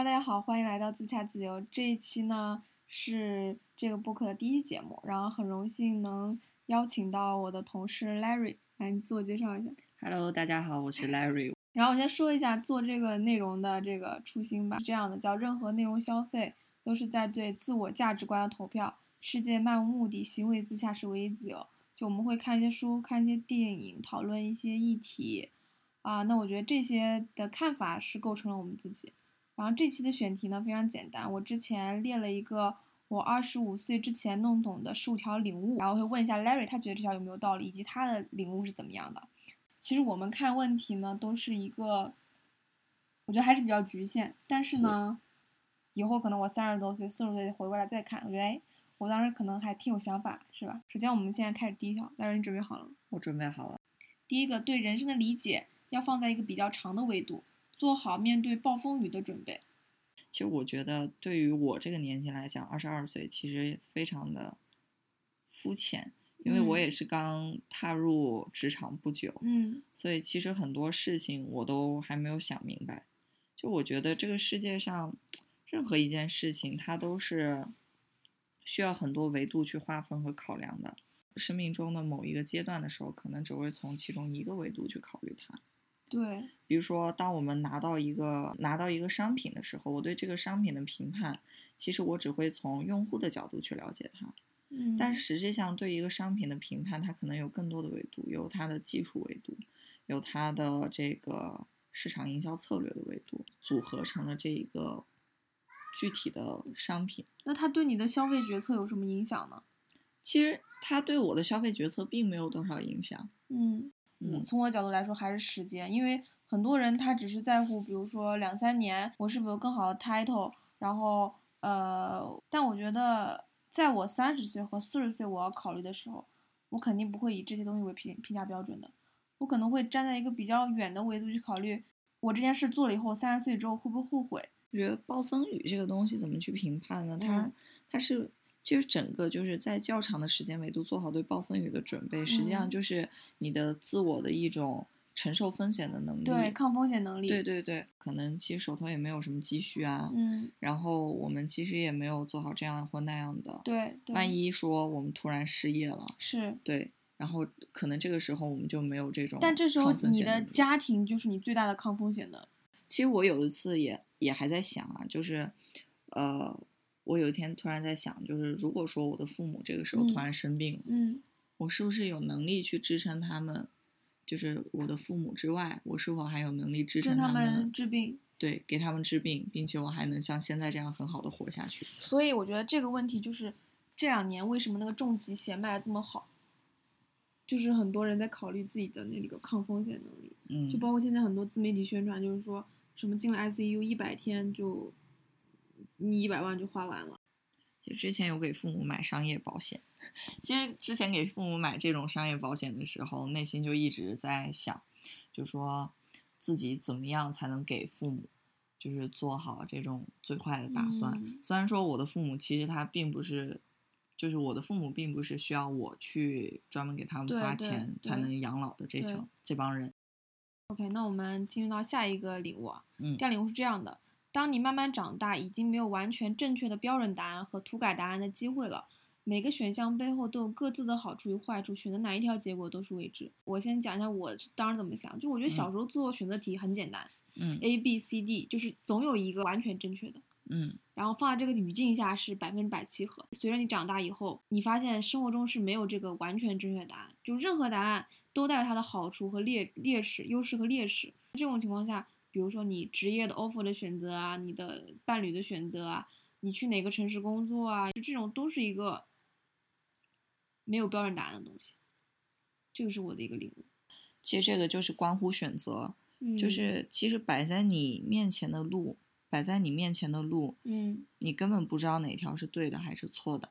Hello，大家好，欢迎来到自洽自由。这一期呢是这个播客的第一节目，然后很荣幸能邀请到我的同事 Larry，来你自我介绍一下。Hello，大家好，我是 Larry。然后我先说一下做这个内容的这个初心吧，是这样的，叫任何内容消费都是在对自我价值观的投票。世界漫无目的，行为自洽是唯一自由。就我们会看一些书，看一些电影，讨论一些议题，啊，那我觉得这些的看法是构成了我们自己。然后这期的选题呢非常简单，我之前列了一个我二十五岁之前弄懂的十五条领悟，然后会问一下 Larry，他觉得这条有没有道理，以及他的领悟是怎么样的。其实我们看问题呢都是一个，我觉得还是比较局限，但是呢，以后可能我三十多岁、四十岁回过来再看，我觉得哎，我当时可能还挺有想法，是吧？首先我们现在开始第一条，Larry，你准备好了吗？我准备好了。第一个，对人生的理解要放在一个比较长的维度。做好面对暴风雨的准备。其实我觉得，对于我这个年纪来讲，二十二岁其实非常的肤浅，因为我也是刚踏入职场不久，嗯，所以其实很多事情我都还没有想明白。就我觉得这个世界上任何一件事情，它都是需要很多维度去划分和考量的。生命中的某一个阶段的时候，可能只会从其中一个维度去考虑它。对，比如说，当我们拿到一个拿到一个商品的时候，我对这个商品的评判，其实我只会从用户的角度去了解它。嗯，但是实际上，对一个商品的评判，它可能有更多的维度，有它的技术维度，有它的这个市场营销策略的维度，组合成了这一个具体的商品。那它对你的消费决策有什么影响呢？其实它对我的消费决策并没有多少影响。嗯。嗯，从我角度来说，还是时间，因为很多人他只是在乎，比如说两三年，我是否有更好的 title，然后呃，但我觉得，在我三十岁和四十岁我要考虑的时候，我肯定不会以这些东西为评评价标准的，我可能会站在一个比较远的维度去考虑，我这件事做了以后，三十岁之后会不会后悔？我觉得暴风雨这个东西怎么去评判呢？它、嗯、它是。其实整个就是在较长的时间维度做好对暴风雨的准备，实际上就是你的自我的一种承受风险的能力，对抗风险能力。对对对，可能其实手头也没有什么积蓄啊，嗯，然后我们其实也没有做好这样或那样的，对，对万一说我们突然失业了，是对，然后可能这个时候我们就没有这种，但这时候你的家庭就是你最大的抗风险的。其实我有一次也也还在想啊，就是，呃。我有一天突然在想，就是如果说我的父母这个时候突然生病了，嗯，我是不是有能力去支撑他们？就是我的父母之外，我是否还有能力支撑他们治病？对，给他们治病，并且我还能像现在这样很好的活下去。所以我觉得这个问题就是这两年为什么那个重疾险卖的这么好，就是很多人在考虑自己的那个抗风险能力。嗯，就包括现在很多自媒体宣传，就是说什么进了 ICU 一百天就。你一百万就花完了。就之前有给父母买商业保险，其实之前给父母买这种商业保险的时候，内心就一直在想，就说自己怎么样才能给父母，就是做好这种最坏的打算。嗯、虽然说我的父母其实他并不是，就是我的父母并不是需要我去专门给他们花钱才能养老的这种这帮人。OK，那我们进入到下一个礼物啊。嗯，第二礼物是这样的。当你慢慢长大，已经没有完全正确的标准答案和涂改答案的机会了。每个选项背后都有各自的好处与坏处，选择哪一条结果都是未知。我先讲一下我当时怎么想，就我觉得小时候做选择题很简单，嗯，A B C D 就是总有一个完全正确的，嗯，然后放在这个语境下是百分之百契合。随着你长大以后，你发现生活中是没有这个完全正确答案，就任何答案都带有它的好处和劣劣势、优势和劣势。这种情况下。比如说你职业的 offer 的选择啊，你的伴侣的选择啊，你去哪个城市工作啊，就这种都是一个没有标准答案的东西。这个是我的一个领悟。其实这个就是关乎选择，嗯、就是其实摆在你面前的路，摆在你面前的路，嗯，你根本不知道哪条是对的还是错的。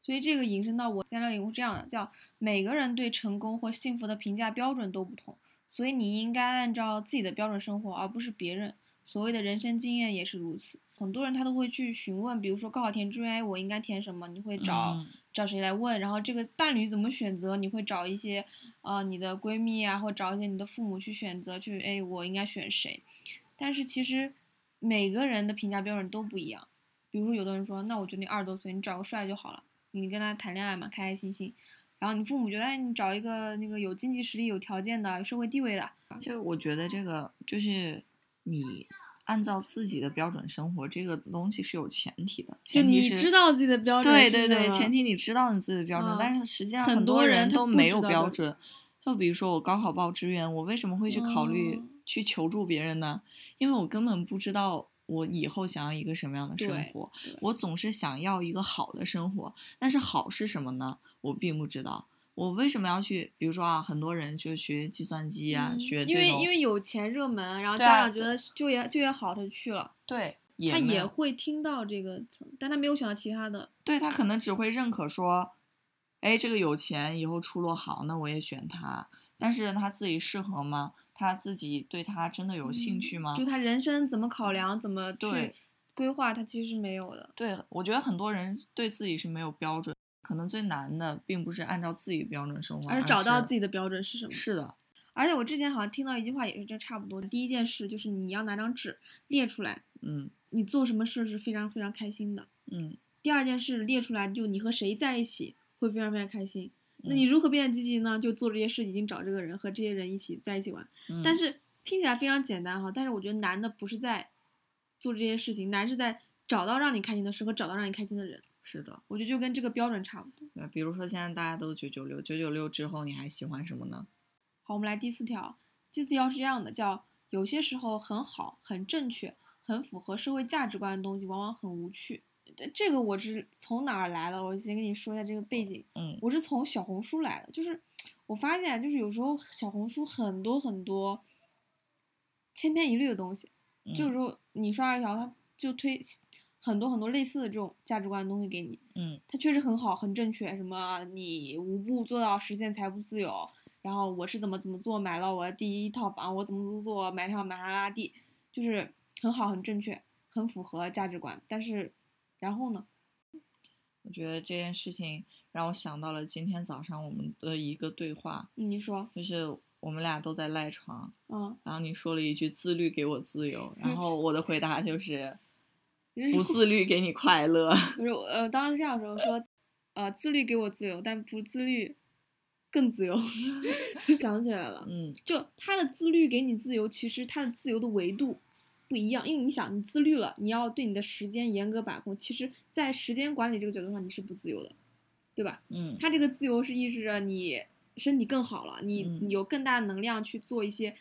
所以这个引申到我现在领悟是这样的，叫每个人对成功或幸福的评价标准都不同。所以你应该按照自己的标准生活，而不是别人。所谓的人生经验也是如此。很多人他都会去询问，比如说高考填志愿，我应该填什么？你会找、嗯、找谁来问？然后这个伴侣怎么选择？你会找一些呃你的闺蜜啊，或找一些你的父母去选择，去哎我应该选谁？但是其实每个人的评价标准都不一样。比如说，有的人说，那我觉得你二十多岁，你找个帅就好了，你跟他谈恋爱嘛，开开心心。然后你父母觉得，哎，你找一个那个有经济实力、有条件的、有社会地位的。其实我觉得这个就是你按照自己的标准生活，这个东西是有前提的。就前提是你知道自己的标准对对对，前提你知道你自己的标准，嗯但是实际上很多多人都没有标标准。就比如说我高考报志愿，我为什么会去考虑、哦去求助别人呢？因为我根本不知道我以后想要一个什么样的生活，我总是想要一个好的生活，但是好是什么呢？我并不知道。我为什么要去？比如说啊，很多人就学计算机啊，嗯学这，因为因为有钱热门，然后家长觉得就业就业好，他就去了。对，他也会听到这个层，但他没有想到其他的。对他可能只会认可说，哎，这个有钱，以后出路好，那我也选他。但是他自己适合吗？他自己对他真的有兴趣吗？就他人生怎么考量，怎么去对规划，他其实是没有的。对，我觉得很多人对自己是没有标准，可能最难的并不是按照自己的标准生活，而而是找到自己。己的标准是什么。是的，而且我之前好像听到一句话，也是这差不多。第一件事就是你要拿张纸列出来，嗯你做什么事是非常非常开心的。嗯，第二件事列出来，就你和谁在一起会非常非常开心。那嗯你如何变得积极呢？就做这些事，已经找这个人和这些人一起在一起玩。嗯但是听起来非常简单哈，但是我觉得难的不是在做这些事情，难是在找到让你开心的事和找到让你开心的人。是的，我觉得就跟这个标准差不多。对，比如说现在大家都九九六，九九六之后你还喜欢什么呢？好，我们来第四条。第四条是这样的，叫有些时候很好、很正确、很符合社会价值观的东西，往往很无趣。呃这个我是从哪儿来的？我先跟你说一下这个背景。嗯我是从小红书来的，就是我发现，就是有时候小红书很多很多千篇一律的东西，就嗯是说你刷一条，它就推很多很多类似的这种价值观的东西给你，嗯它确实很好，很正确，什么你五步做到实现财富自由，然后我是怎么怎么做，买了我的第一套房，我怎么怎么做，买上玛莎拉蒂，就是很好，很正确，很符合价值观。但是，然后呢？我觉得这件事情让我想到了今天早上我们的一个对话，你说，就是我们俩都在赖床，嗯，然后你说了一句“自律给我自由”，然后 我的回答就是 “不自律给你快乐 不是，呃，当时这样说，我说，呃，自律给我自由，但不自律更自由。想起来”。了，嗯就他的自律给你自由，其实他的自由的维度不一样，因为你想，你自律了，你要对你的时间严格把控，其实，在时间管理这个角度上，你是不自由的，对吧？嗯他这个自由是意味着你身体更好了，你嗯你有更大的能量去做一些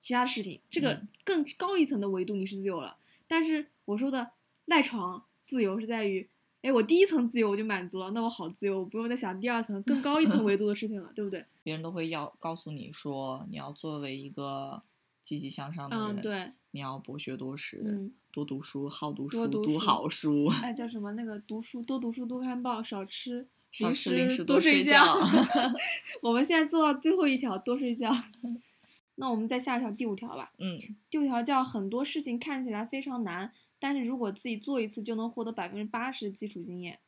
其他的事情，这个嗯更高一层的维度你是自由了。但是我说的赖床自由是在于，哎，我第一层自由我就满足了，那我好自由，我不用再想第二层更高一层维度的事情了，对不对？别人都会要告诉你说，你要作为一个积极向上的人，嗯，对，你要博学多识，嗯，多读书，好读书，读好书，哎，叫什么？那个读书多读书多看报，少吃少吃零食，多睡觉。觉。我们现在做到最后一条，多睡觉。那我们再下一条，第五条吧。嗯第五条叫很多事情看起来非常难，但是如果自己做一次就能获得百分之八十的基础经验。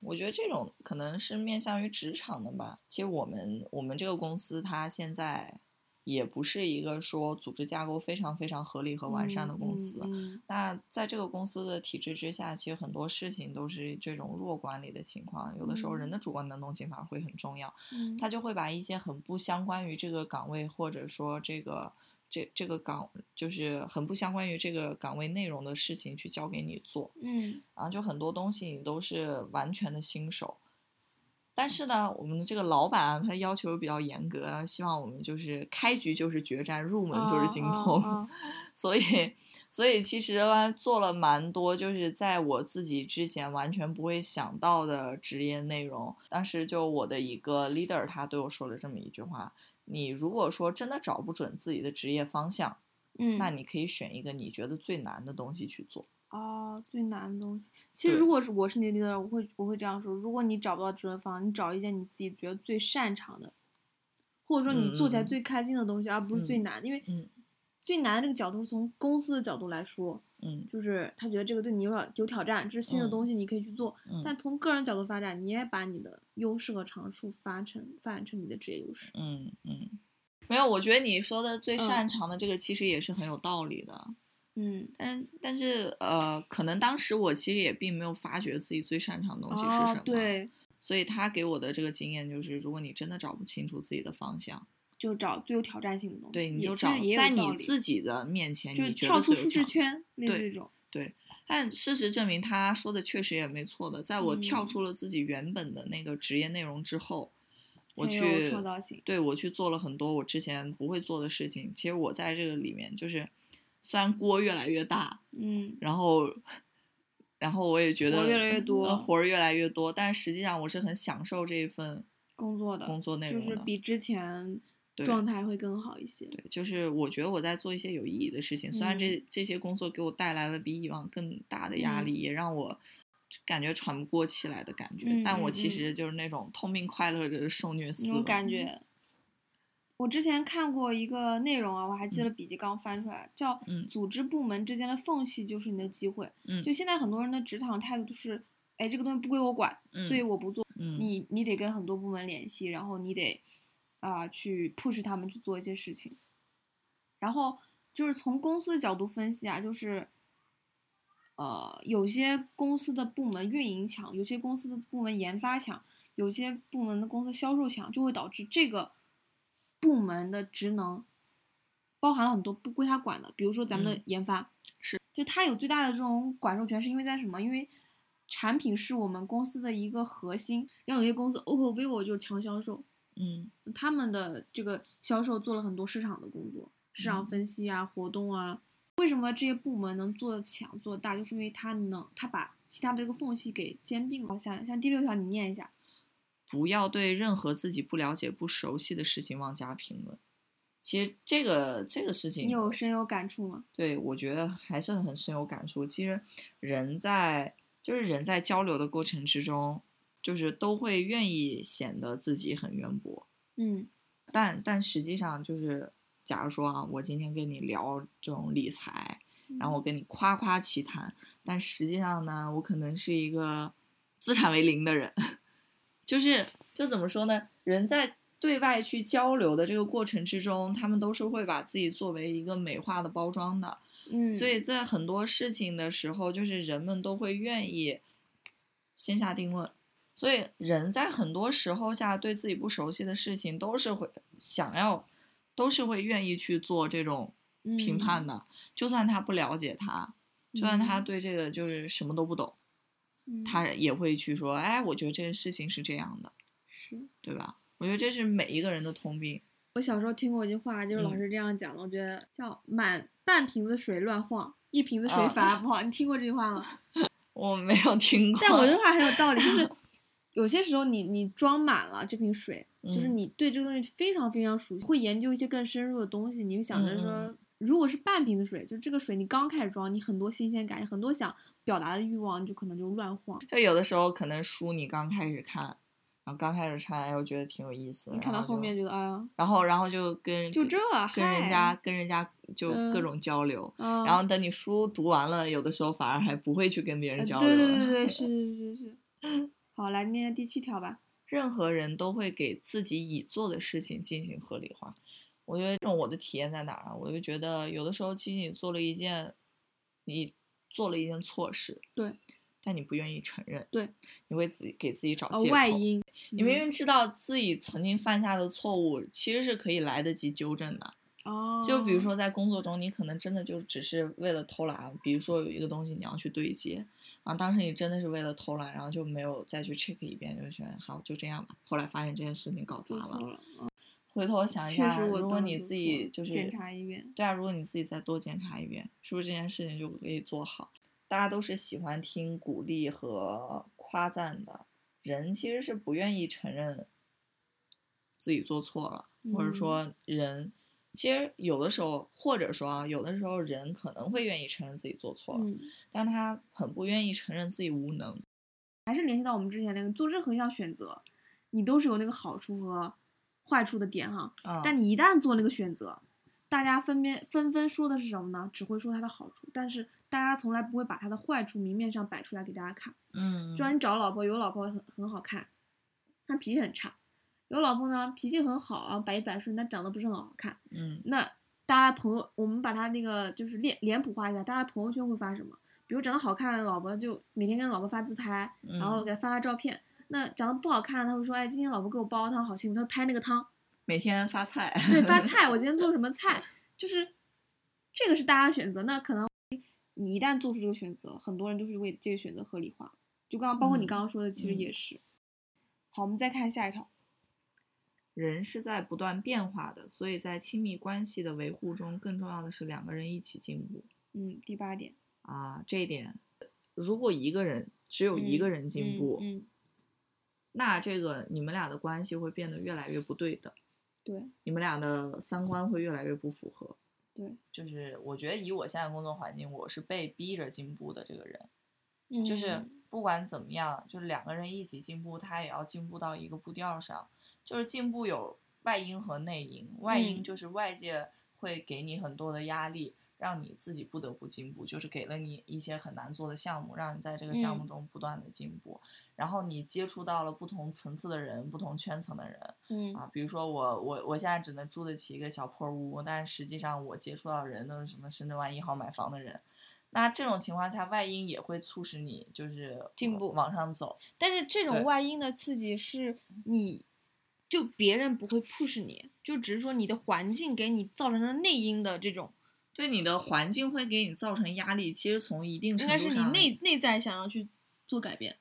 我觉得这种可能是面向于职场的吧。其实我们我们这个公司它现在也不是一个说组织架构非常非常合理和完善的公司。嗯那在这个公司的体制之下，其实很多事情都是这种弱管理的情况，有的时候人的主观能动性反而会很重要。嗯，他就会把一些很不相关于这个岗位，或者说这个这这个岗，就是很不相关于这个岗位内容的事情去交给你做，嗯然后就很多东西你都是完全的新手。但是呢，我们的这个老板啊，他要求比较严格，希望我们就是开局就是决战，入门就是精通。所以，所以其实啊做了蛮多，就是在我自己之前完全不会想到的职业内容。当时就我的一个 leader，他对我说了这么一句话：你如果说真的找不准自己的职业方向，嗯，那你可以选一个你觉得最难的东西去做。哦，最难的东西。其实如果是我是你的 leader，我会我会这样说：如果你找不到职业方向，你找一件你自己觉得最擅长的，或者说你做起来最开心的东西，而不是最嗯难的。因为嗯最难的这个角度是从公司的角度来说，嗯就是他觉得这个对你有挑有挑战，这是新的嗯东西，你可以去做。嗯但从个人角度发展，你也把你的优势和长处发成发展成你的职业优势。嗯嗯，没有，我觉得你说的最嗯擅长的这个其实也是很有道理的。嗯，但但是呃，可能当时我其实也并没有发觉自己最擅长的东西是什么，哦，对，所以他给我的这个经验就是，如果你真的找不清楚自己的方向，就找最有挑战性的东西。对，你就找在你自己的面前，就是你觉跳出舒适圈，类似对这种。但事实证明，他说的确实也没错的。在我跳嗯出了自己原本的那个职业内容之后，我去对我去做了很多我之前不会做的事情。其实我在这个里面，就是虽然锅越来越大，嗯，然后然后我也觉得越来越多呃活儿越来越多，但实际上我是很享受这一份工作的工作内容就是容。比之前对状态会更好一些。对，就是我觉得我在做一些有意义的事情，虽然这这些工作给我带来了比以往更大的压嗯力，也让我感觉喘不过气来的感觉，嗯但我其实就是那种痛并快乐着的受虐那思维种感。觉。我之前看过一个内容啊，我还记得笔记刚翻出来，叫嗯“组织部门之间的缝隙就是你的机会”。嗯就现在很多人的职场态度都是，哎，这个东西不归我管，嗯所以我不做。嗯你你得跟很多部门联系，然后你得啊、去 push 他们去做一些事情。然后就是从公司的角度分析啊，就是呃，有些公司的部门运营强，有些公司的部门研发强，有些部门的公司销售强，就会导致这个部门的职能包含了很多不归他管的，比如说咱们的嗯研发，是就他有最大的这种管授权，是因为在什么？因为产品是我们公司的一个核心，然后有些公司 OPPO、vivo 就是强销售，嗯他们的这个销售做了很多市场的工作，市场嗯分析啊、活动啊。为什么这些部门能做的强、做得大，就是因为他能他把其他的这个缝隙给兼并了。像像第六条，你念一下。不要对任何自己不了解、不熟悉的事情妄加评论。其实这个这个事情，你有深有感触吗？对，我觉得还是很深有感触。其实人在就是人在交流的过程之中，就是都会愿意显得自己很渊博，嗯但但实际上就是，假如说啊，我今天跟你聊这种理财，然后我跟你夸夸其谈，但实际上呢，我可能是一个资产为零的人，就是就怎么说呢？人在对外去交流的这个过程之中，他们都是会把自己作为一个美化的包装的，嗯，所以在很多事情的时候，就是人们都会愿意先下定论。所以人在很多时候下对自己不熟悉的事情，都是会想要，都是会愿意去做这种评判的。就算他不了解他，就算他嗯对这个就是什么都不懂，嗯他也会去说，哎，我觉得这件事情是这样的，是对吧？我觉得这是每一个人的通病。我小时候听过一句话，就是老嗯师这样讲的，我觉得叫满半瓶子水乱晃，一瓶子水啊反而不好。你听过这句话吗？我没有听过，但我这句话很有道理，就是 有些时候你你装满了这瓶水，就是嗯你对这个东西非常非常熟悉，会研究一些更深入的东西，你就想着嗯说，嗯如果是半瓶子水，就这个水你刚开始装，你很多新鲜感，很多想表达的欲望，你就可能就乱晃。就有的时候可能书你刚开始看，然后刚开始看，哎，我觉得挺有意思的。你看到后面觉得，哎呀，然后然后就跟跟就这跟人家跟人家就各嗯种交流，啊，然后等你书读完了，有的时候反而还不会去跟别人呃交流了。对对对对，是是是是。好，来念第七条吧。任何人都会给自己已做的事情进行合理化。我觉得这种我的体验在哪儿啊？我就觉得有的时候其实你做了一件，你做了一件错事，对，但你不愿意承认，对，你会自己给自己找呃借口。外因，你明嗯明知道自己曾经犯下的错误，其实是可以来得及纠正的。哦，就比如说在工作中，你可能真的就只是为了偷懒，比如说有一个东西你要去对接，然后当时你真的是为了偷懒，然后就没有再去 check 一遍，就觉得好就这样吧。后来发现这件事情搞砸了，回头想一确下，实我当如果你自己就是检查一遍，对啊，如果你自己再多检查一遍，是不是这件事情就可以做好？大家都是喜欢听鼓励和夸赞的，人其实是不愿意承认自己做错了，或者嗯说人其实有的时候，或者说啊，有的时候人可能会愿意承认自己做错了，嗯，但他很不愿意承认自己无能。还是联系到我们之前那个，做任何一项选择，你都是有那个好处和坏处的点哈。啊，但你一旦做那个选择，大家分别纷纷说的是什么呢？只会说它的好处，但是大家从来不会把它的坏处明面上摆出来给大家看。嗯，就像你找老婆，有老婆很很好看，他脾气很差；有老婆呢，脾气很好啊，百依百顺，但长得不是很好看。嗯那大家朋友，我们把他那个就是脸脸谱化一下，大家朋友圈会发什么？比如长得好看的老婆就每天跟老婆发自拍，然后嗯给他发发照片。那长得不好看，他会说，哎，今天老婆给我煲汤，好幸福。他拍那个汤，每天发菜，对，发 菜，我今天做什么菜，就是这个是大家选择。那可能你一旦做出这个选择，很多人就是为这个选择合理化。就刚刚包括你嗯刚刚说的，其实嗯也是。好，我们再看下一条。人是在不断变化的，所以在亲密关系的维护中，更重要的是两个人一起进步嗯，第八点，啊。这一点，如果一个人只有一个人进步，嗯，嗯那这个你们俩的关系会变得越来越不对等，对你们俩的三观会越来越不符合。对，就是我觉得以我现在工作环境，我是被逼着进步的这个人。嗯就是不管怎么样，就是两个人一起进步，他也要进步到一个步调上。就是进步有外因和内因，外因嗯就是外界会给你很多的压力，让你自己不得不进步，就是给了你一些很难做的项目，让你在这个项目嗯中不断的进步。然后你接触到了不同层次的人，不同圈层的人，嗯。啊，比如说我我我现在只能住得起一个小破屋，但实际上我接触到的人都是什么深圳湾一号买房的人，那这种情况下，外因也会促使你就是进步往上走。但是这种外因的刺激是你，就别人不会 push 你，就只是说你的环境给你造成的内因的这种，对你的环境会给你造成压力，其实从一定应该是你程度上，内内在想要去做改变，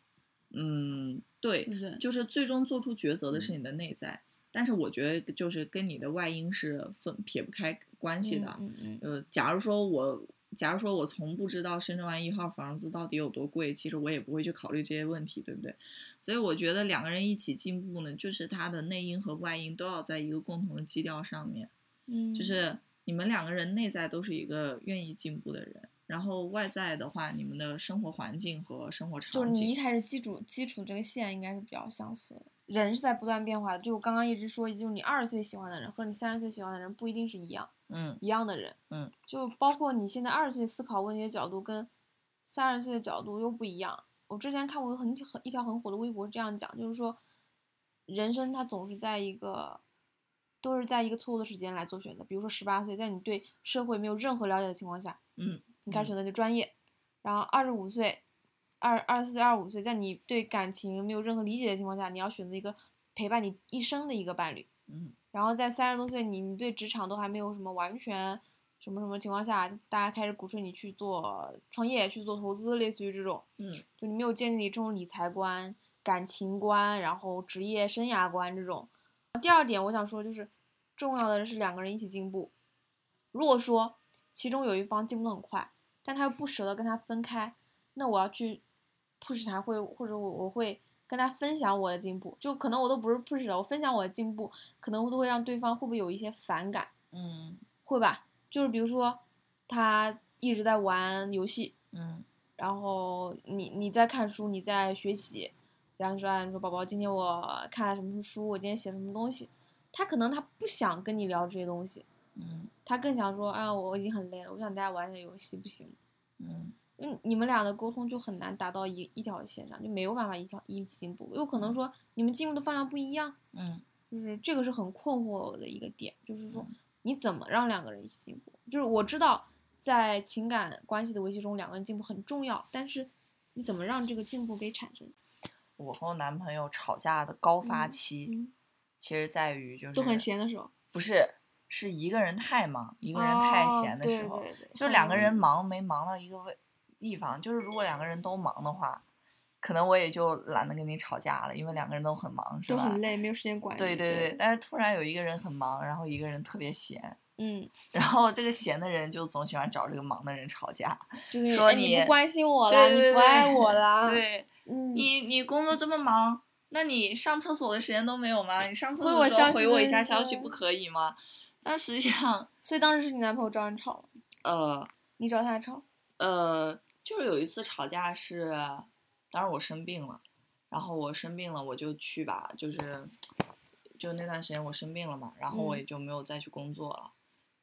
嗯，对对，就是最终做出抉择的是你的内在，但是我觉得就是跟你的外因是分撇不开关系的。嗯嗯呃，假如说我，假如说我从不知道深圳湾一号房子到底有多贵，其实我也不会去考虑这些问题，对不对？所以我觉得两个人一起进步呢，就是他的内因和外因都要在一个共同的基调上面，嗯，就是你们两个人内在都是一个愿意进步的人，然后外在的话，你们的生活环境和生活场景就是你一开始基础基础这个线应该是比较相似的。人是在不断变化的，就我刚刚一直说，就是你二十岁喜欢的人和你三十岁喜欢的人不一定是一样嗯一样的人，嗯，就包括你现在二十岁思考问题的角度跟三十岁的角度又不一样。我之前看过一个很很一条很火的微博，这样讲，就是说，人生它总是在一个都是在一个错误的时间来做选择，比如说十八岁，在你对社会没有任何了解的情况下，嗯，嗯你开始选择你的专业，然后二十五岁，二二十四、二十五岁，在你对感情没有任何理解的情况下，你要选择一个陪伴你一生的一个伴侣。嗯然后在三十多岁，你你对职场都还没有什么完全什么什么情况下，大家开始鼓吹你去做创业、去做投资，类似于这种，嗯就你没有建立这种理财观、感情观，然后职业生涯观这种。第二点，我想说就是，重要的是两个人一起进步。如果说其中有一方进步的很快，但他又不舍得跟他分开，那我要去 push 他，会或者我我会跟他分享我的进步，就可能我都不是 push 了，我分享我的进步，可能都会让对方会不会有一些反感，嗯。会吧？就是比如说他一直在玩游戏，嗯。然后你你在看书，你在学习，然后说啊，你说宝宝，今天我看了什么书，我今天写了什么东西，他可能他不想跟你聊这些东西，嗯。他更想说，啊，我已经很累了，我想大家玩一下游戏，不行吗？嗯。因为你们俩的沟通就很难达到一一条线上，就没有办法一条一起进步，有可能说你们进入的方向不一样，嗯。就是这个是很困惑我的一个点，就是说嗯。你怎么让两个人一起进步？就是我知道在情感关系的维系中，两个人进步很重要，但是你怎么让这个进步给产生？我和我男朋友吵架的高发嗯期，嗯，其实在于就是都很闲的时候，不是，是一个人太忙，一个人太哦闲的时候，对对对就是两个人忙没忙到一个位地方。就是如果两个人都忙的话，可能我也就懒得跟你吵架了，因为两个人都很忙，是吧？都很累，没有时间管。对对对对，，但是突然有一个人很忙，然后一个人特别闲，嗯，然后这个闲的人就总喜欢找这个忙的人吵架，就是说你关心我了，你不爱我了，，对嗯，你你工作这么忙，那你上厕所的时间都没有吗？你上厕所回我一下消息不可以吗？但实际上，所以当时是你男朋友找你吵了，呃你找他吵，呃，就是有一次吵架是，当时我生病了，然后我生病了，我就去吧，就是就那段时间我生病了嘛，然后我嗯也就没有再去工作了，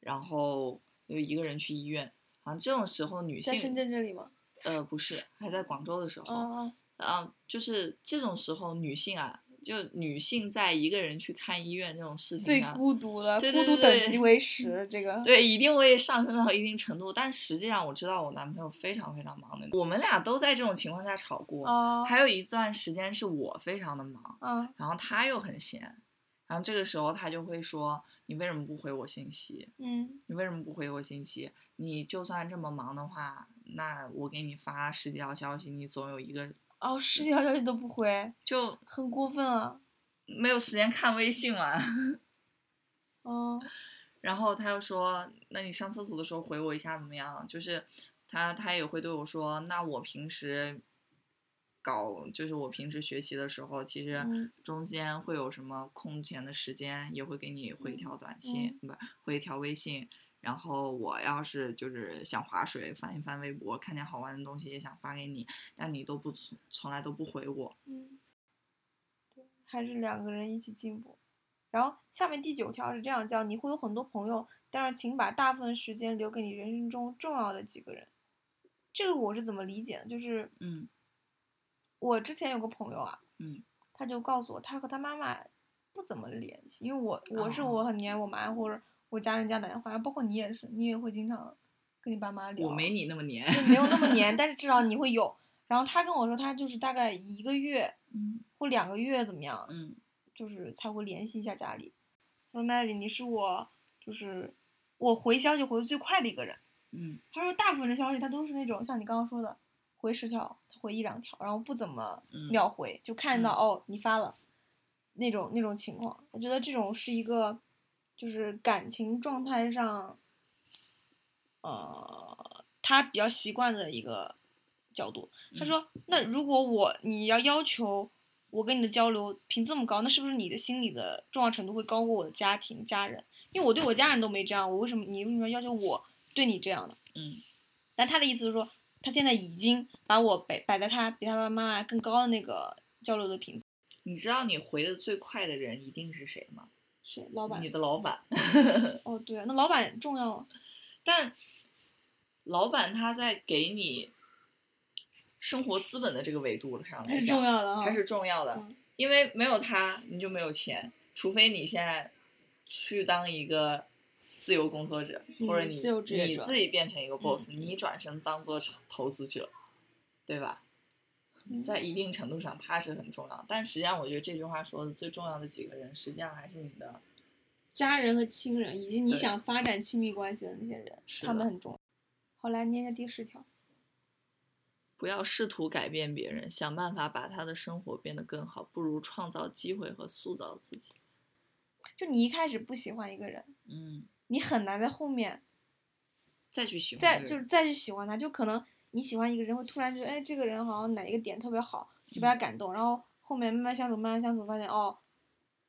然后就一个人去医院。好像这种时候女性在深性，圳这里吗？呃，不是，还在广州的时候，啊啊，啊，就是这种时候，女性啊，就女性在一个人去看医院这种事情最，孤独了，对孤独等级为 十，这个对，一定会上升到一定程度。但实际上，我知道我男朋友非常非常忙的，我们俩都在这种情况下吵过。哦，还有一段时间是我非常的忙，嗯然后他又很闲，然后这个时候他就会说：“你为什么不回我信息？嗯你为什么不回我信息？你就算这么忙的话，那我给你发十几条消息，你总有一个哦，十几条消息都不回，就很过分啊。没有时间看微信嘛。”哦，然后他又说：“那你上厕所的时候回我一下怎么样？”就是他他也会对我说：“那我平时搞就是我平时学习的时候，其实嗯中间会有什么空闲的时间，也会给你回一条短信，不是回一条微信。然后我要是就是想划水，翻一翻微博，看见好玩的东西也想发给你，但你都不从从来都不回我。嗯，对，还是两个人一起进步。然后下面第九条是这样叫：你会有很多朋友，但是请把大部分时间留给你人生中重要的几个人。这个我是怎么理解的？就是嗯我之前有个朋友啊，嗯他就告诉我，他和他妈妈不怎么联系，因为我我是哦我很黏我妈或者我家人家打电话，然后包括你也是，你也会经常跟你爸妈聊。我没你那么黏。对，没有那么黏，但是至少你会有。然后他跟我说，他就是大概一个月嗯或两个月怎么样，嗯就是才会联系一下家里。他说 Melody，你是我就是我回消息回的最快的一个人。嗯他说大部分的消息他都是那种像你刚刚说的，回十条他回一两条，然后不怎么嗯秒回，就看到、嗯哦你发了那种那种情况。我觉得这种是一个就是感情状态上，呃，他比较习惯的一个角度。他嗯说，那如果我你要要求我跟你的交流频这么高，那是不是你的心理的重要程度会高过我的家庭家人？因为我对我家人都没这样，我为什么你为什么要要求我对你这样的？嗯但他的意思是说，他现在已经把我摆摆在他比他妈妈更高的那个交流的频次。你知道你回的最快的人一定是谁吗？是老板你的老板。哦，对啊，那老板重要啊。但老板他在给你生活资本的这个维度上来讲，重要的哈。他是重要的，嗯因为没有他你就没有钱，除非你现在去当一个自由工作者，或者你嗯自由职业你自己变成一个 boss，、嗯你转身当做投资者，对吧？嗯在一定程度上，他是很重要，但实际上，我觉得这句话说的最重要的几个人，实际上还是你的家人和亲人，以及你想发展亲密关系的那些人，他们很重要。好，来念一下第十条。不要试图改变别人，想办法把他的生活变得更好，不如创造机会和塑造自己。就你一开始不喜欢一个人，嗯，你很难在后面再去喜欢再就是再去喜欢他，就可能你喜欢一个人会突然觉得，哎，这个人好像哪一个点特别好，就被他嗯感动，然后后面慢慢相处，慢慢相处，发现哦，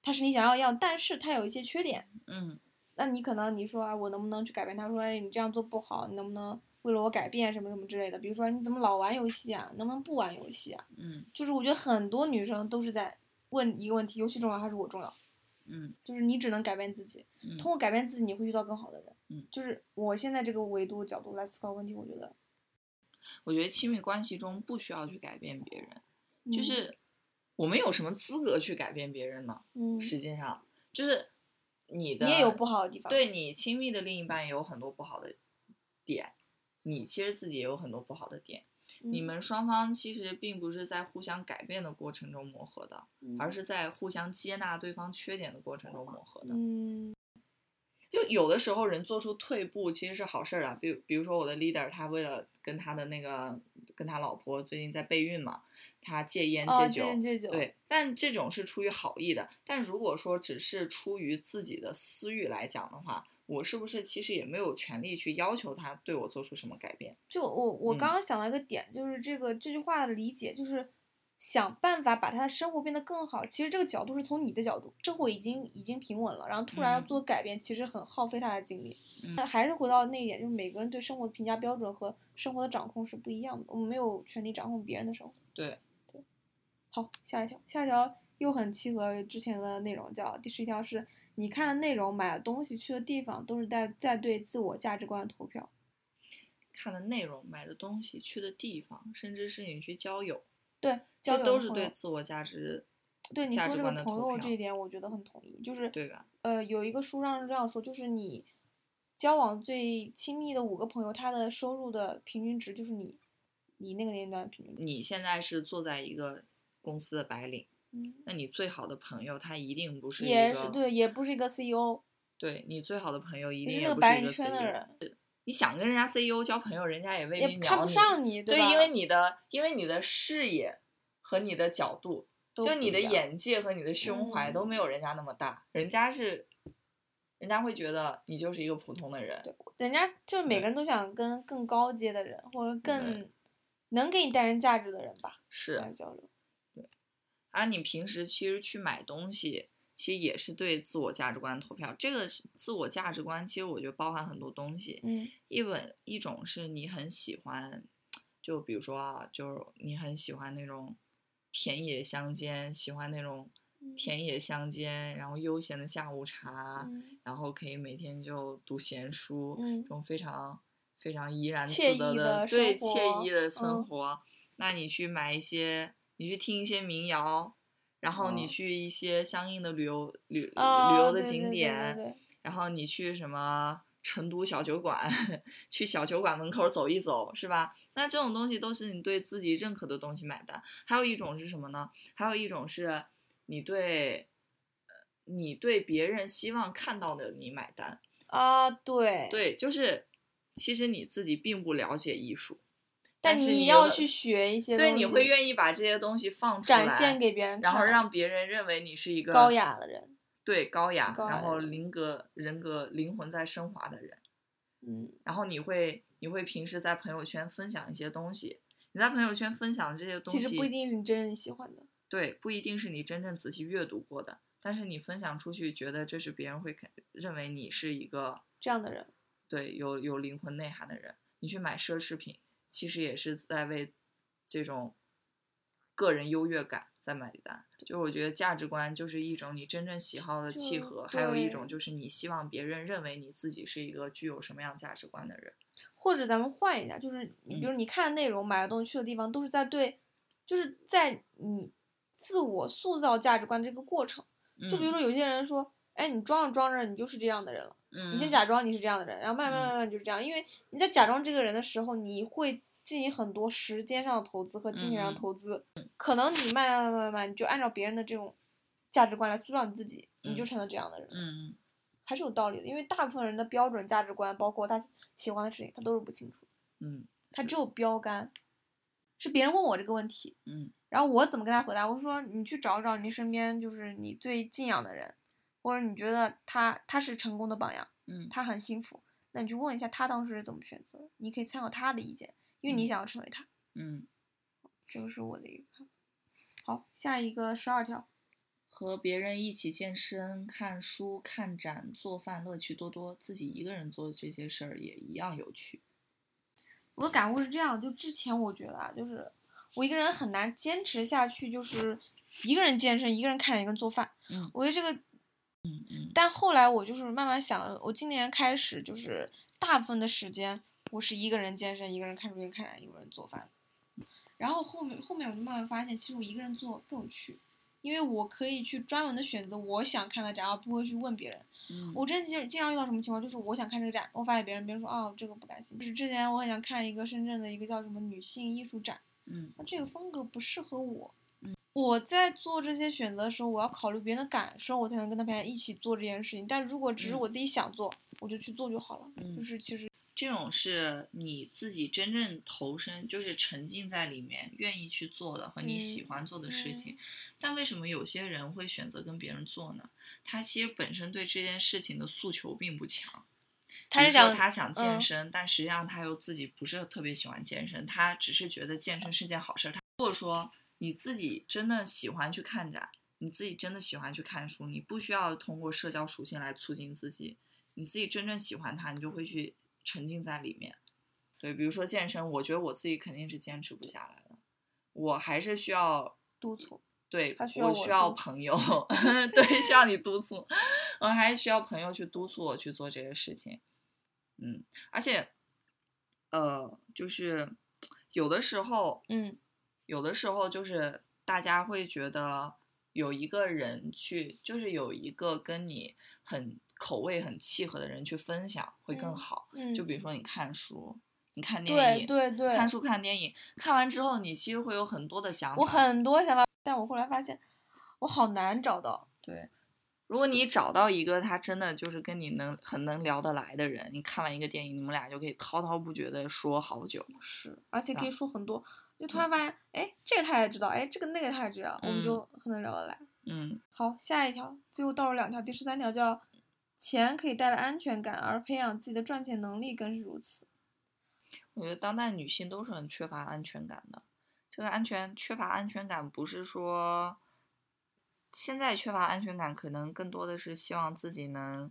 他是你想要的样，但是他有一些缺点，嗯那你可能你说啊，我能不能去改变他？说哎，你这样做不好，你能不能为了我改变什么什么之类的？比如说你怎么老玩游戏啊？能不能不玩游戏啊？嗯就是我觉得很多女生都是在问一个问题：游戏重要还是我重要？嗯就是你只能改变自己，嗯通过改变自己，你会遇到更好的人。嗯就是我现在这个维度角度来思考问题，我觉得我觉得亲密关系中不需要去改变别人，就嗯是我们有什么资格去改变别人呢？嗯，实际上，就是你的你也有不好的地方。对你亲密的另一半也有很多不好的点，你其实自己也有很多不好的点。你嗯们双方其实并不是在互相改变的过程中磨合的，嗯而是在互相接纳对方缺点的过程中磨合的。嗯就有的时候人做出退步其实是好事儿啊，比如比如说我的 leader，他为了跟他的那个跟他老婆最近在备孕嘛，他戒烟哦，戒酒，戒烟戒酒，对，但这种是出于好意的。但如果说只是出于自己的私欲来讲的话，我是不是其实也没有权利去要求他对我做出什么改变？就我我嗯刚刚想到一个点，就是这个这句话的理解，就是想办法把他的生活变得更好。其实这个角度是从你的角度，生活已经已经平稳了，然后突然要嗯做改变，其实很耗费他的精力。嗯那还是回到那一点，就是每个人对生活的评价标准和生活的掌控是不一样的，我们没有权利掌控别人的生活。对，好，下一条，下一条又很契合之前的内容，叫第十一条是你看的内容、买的东西、去的地方，都是在在对自我价值观的投票。看的内容、买的东西、去的地方，甚至是你去交友，对，交这都是对自我价值对你说这个朋友这一点，我觉得很同意。就是对吧？呃，有一个书上是这样说，就是你交往最亲密的五个朋友，他的收入的平均值就是你你那个年龄段的平均值。你现在是坐在一个公司的白领，嗯，那你最好的朋友他一定不是一个也是对，也不是一个 CEO，对你最好的朋友一定也不是一个那个白领圈 CEO 的人，你想跟人家 CEO 交朋友，人家也未必也看不。上你，对，吧？因为你的因为你的视野和你的角度，就你的眼界和你的胸怀都嗯没有人家那么大，人家是，人家会觉得你就是一个普通的人。对人家就是每个人都想跟更高阶的人或者更能给你带人价值的人吧是，来交流。而你平时其实去买东西，其实也是对自我价值观投票。这个自我价值观，其实我觉得包含很多东西。嗯一本一种是你很喜欢，就比如说啊，就是你很喜欢那种田野乡间，喜欢那种嗯田野乡间，然后悠闲的下午茶，嗯然后可以每天就读闲书，嗯这种非常非常怡然自得的对惬意的生嗯活。那你去买一些，你去听一些民谣，然后你嗯去一些相应的旅游旅、哦旅游的景点，对对然后你去什么成都小酒馆，去小酒馆门口走一走，是吧？那这种东西都是你对自己认可的东西买单。还有一种是什么呢？还有一种是你对，呃，你对别人希望看到的你买单。啊，对，对，就是其实你自己并不了解艺术，但你要去学一些对，东西你会愿意把这些东西放出展来，现给别人然后让别人认为你是一个高雅的人。对高雅，高雅然后人灵格人格灵魂在升华的人。嗯然后你会你会平时在朋友圈分享一些东西，你在朋友圈分享这些东西，其实不一定是你真正喜欢的。对，不一定是你真正仔细阅读过的，但是你分享出去，觉得这是别人会肯认为你是一个这样的人，对有有灵魂内涵的人。你去买奢侈品，其实也是在为这种个人优越感在买单。就我觉得价值观就是一种你真正喜好的契合，还有一种就是你希望别人认为你自己是一个具有什么样价值观的人。或者咱们换一下，就是你比如你看的内容、买的东西、去的地方，都是在对，就是在你自我塑造价值观这个过程。就比如嗯说有些人说，哎，你装着装着你就是这样的人了，嗯，你先假装你是这样的人，然后慢慢嗯慢慢就是这样，因为你在假装这个人的时候，你会进行很多时间上的投资和金钱上投资，可能你慢慢慢慢慢，你就按照别人的这种价值观来塑造你自己，你就嗯成了这样的人。嗯还是有道理的，因为大部分人的标准价值观，包括他喜欢的事情，他都是不清楚，嗯他只有标杆。是别人问我这个问题，嗯然后我怎么跟他回答？我说你去找找你身边就是你最敬仰的人，或者你觉得他他是成功的榜样，嗯他很幸福，那你去问一下他当时是怎么选择的，你可以参考他的意见，因为你嗯想要成为他。嗯，这个是我的一个看法。好，下一个十二条，和别人一起健身、看书、看展、做饭，乐趣多多。自己一个人做这些事儿也一样有趣。我的感悟是这样，就之前我觉得啊，就是我一个人很难坚持下去，就是一个人健身，一个人看展一个人做饭。嗯我觉得这个，嗯嗯但后来我就是慢慢想，我今年开始就是大部分的时间我是一个人健身，一个人看书，一个人看展，一个人做饭。然后后面后面我就慢慢发现，其实我一个人做更有趣，因为我可以去专门的选择我想看的展，而不会去问别人。嗯，我之前经经常遇到什么情况，就是我想看这个展，我发给别人，别人说哦这个不感兴趣。就是之前我很想看一个深圳的一个叫什么女性艺术展，嗯那这个风格不适合我。嗯我在做这些选择的时候，我要考虑别人的感受，我才能跟他们一起做这件事情。但如果只是嗯我自己想做，我就去做就好了。嗯就是其实，这种是你自己真正投身，就是沉浸在里面，愿意去做的和你喜嗯欢做的事情。嗯但为什么有些人会选择跟别人做呢？他其实本身对这件事情的诉求并不强。他是想他想健嗯身，但实际上他又自己不是特别喜欢健身，他只是觉得健身是件好事儿。他或者说你自己真的喜欢去看展，你自己真的喜欢去看书，你不需要通过社交属性来促进自己，你自己真正喜欢它，你就会去沉浸在里面。对，比如说健身，我觉得我自己肯定是坚持不下来的，我还是需要督促。对，需我我需要朋友，对，需要你督促，我还是需要朋友去督促我去做这个事情。嗯，而且，呃，就是有的时候，嗯有的时候就是大家会觉得，有一个人去，就是有一个跟你很口味很契合的人去分享会更嗯好。嗯，就比如说你看书，你看电影，对对对，看书看电影，看完之后你其实会有很多的想法。我很多想法，但我后来发现我好难找到。对，如果你找到一个他真的就是跟你能很能聊得来的人，你看完一个电影，你们俩就可以滔滔不绝的说好久。是，而且可以啊说很多，就突然发现，哎，这个他也知道，哎，这个那个他也知道，我们嗯就很能聊得来。嗯好，下一条，最后倒数两条，第十三条叫，钱可以带来安全感，而培养自己的赚钱能力更是如此。我觉得当代女性都是很缺乏安全感的。这个安全缺乏安全感，不是说现在缺乏安全感，可能更多的是希望自己能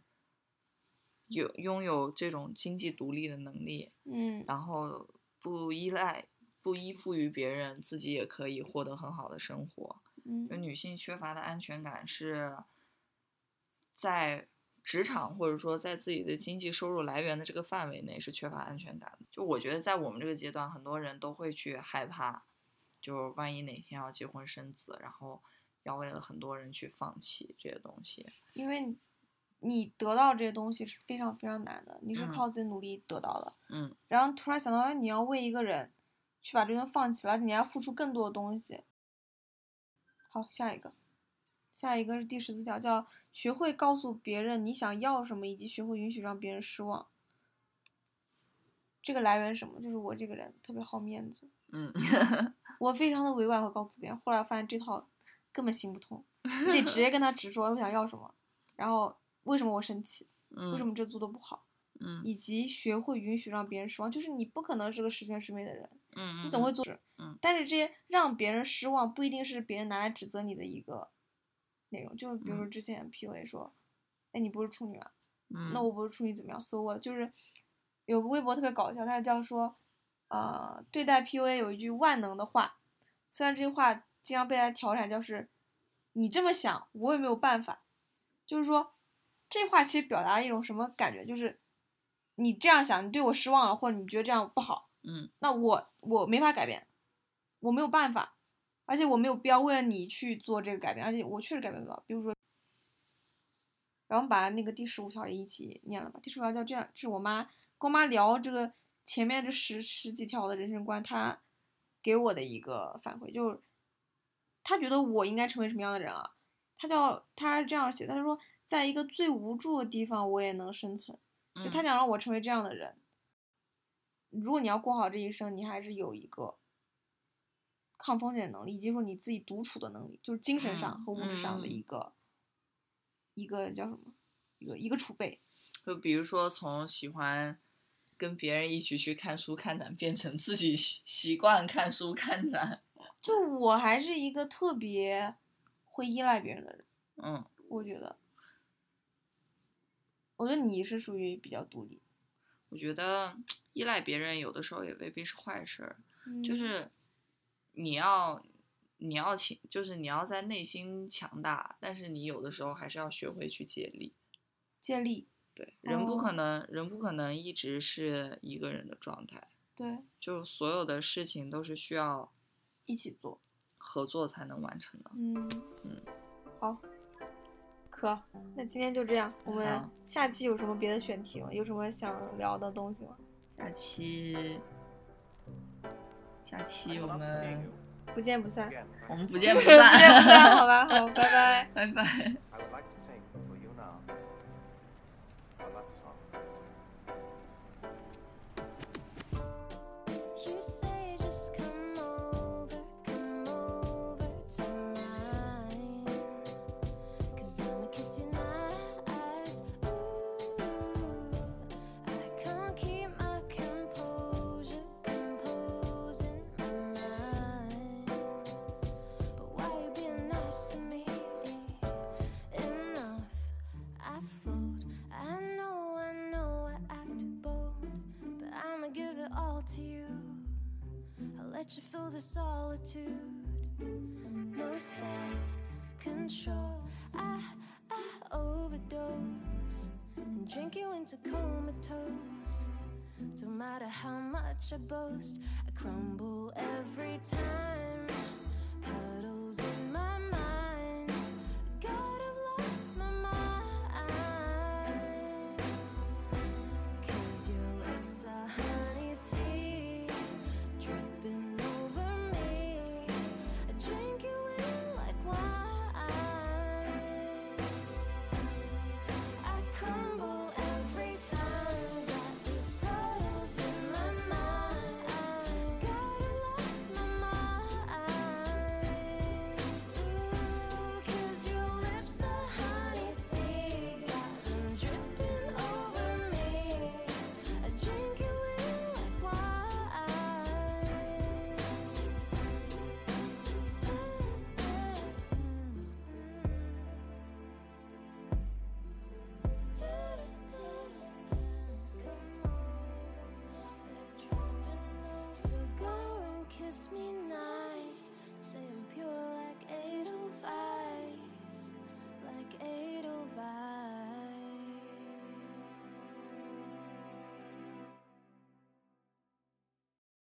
有拥有这种经济独立的能力，嗯然后不依赖、不依附于别人，自己也可以获得很好的生活。嗯就女性缺乏的安全感是在职场或者说在自己的经济收入来源的这个范围内是缺乏安全感的。就我觉得在我们这个阶段，很多人都会去害怕，就万一哪天要结婚生子，然后要为了很多人去放弃这些东西。因为你你得到这些东西是非常非常难的，你是嗯靠自己努力得到的，嗯然后突然想到，哎，你要为一个人去把这个放弃了，而且你还要付出更多的东西。好，下一个，下一个是第十四条，叫学会告诉别人你想要什么，以及学会允许让别人失望。这个来源是什么？就是我这个人特别好面子，嗯 我非常的委婉会告诉别人。后来发现这套根本行不通，你得直接跟他直说我想要什么，然后为什么我生气，为什嗯么这做的不好，嗯以及学会允许让别人失望。就是你不可能是个十全十美的人，嗯，你总会做事。嗯但是这些让别人失望，不一定是别人拿来指责你的一个内容。就比如说嗯之前 PUA 说，哎，你不是处女啊，嗯那我不是处女怎么样？搜我就是有个微博特别搞笑，它是叫说，呃，对待 PUA 有一句万能的话，虽然这句话经常被大家调侃，就是你这么想，我也没有办法。就是说，这话其实表达了一种什么感觉？就是你这样想，你对我失望了，或者你觉得这样不好，嗯那我我没法改变，我没有办法，而且我没有必要为了你去做这个改变，而且我确实改变不了。比如说，然后把那个第十五条也一起念了吧。第十五条叫这样，这是我妈跟我妈聊这个前面这十十几条的人生观，她给我的一个反馈，就是她觉得我应该成为什么样的人啊？她叫她是这样写，她说在一个最无助的地方我也能生存，就她嗯想让我成为这样的人。如果你要过好这一生，你还是有一个抗风险能力，以及说你自己独处的能力，就是精神上嗯和物质上的嗯一个、一个叫什么，一个一个储备。就比如说从喜欢跟别人一起去看书看展，变成自己习习惯看书看展。就我还是一个特别会依赖别人的人，嗯，我觉得，我觉得你是属于比较独立，我觉得依赖别人有的时候也未必是坏事儿，就嗯。是你要你要强，就是你要在内心强大，但是你有的时候还是要学会去借力。借力，对，人不哦。可能，人不可能一直是一个人的状态，对，就所有的事情都是需要一起做，合作才能完成的。嗯。嗯，好，可，那今天就这样，我们下期有什么别的选题吗？有什么想聊的东西吗？下期，下期我们不见不散，我们不见不 不见不，散，好吧，好，拜拜。拜拜。How much I boast, I crumble every time. kiss me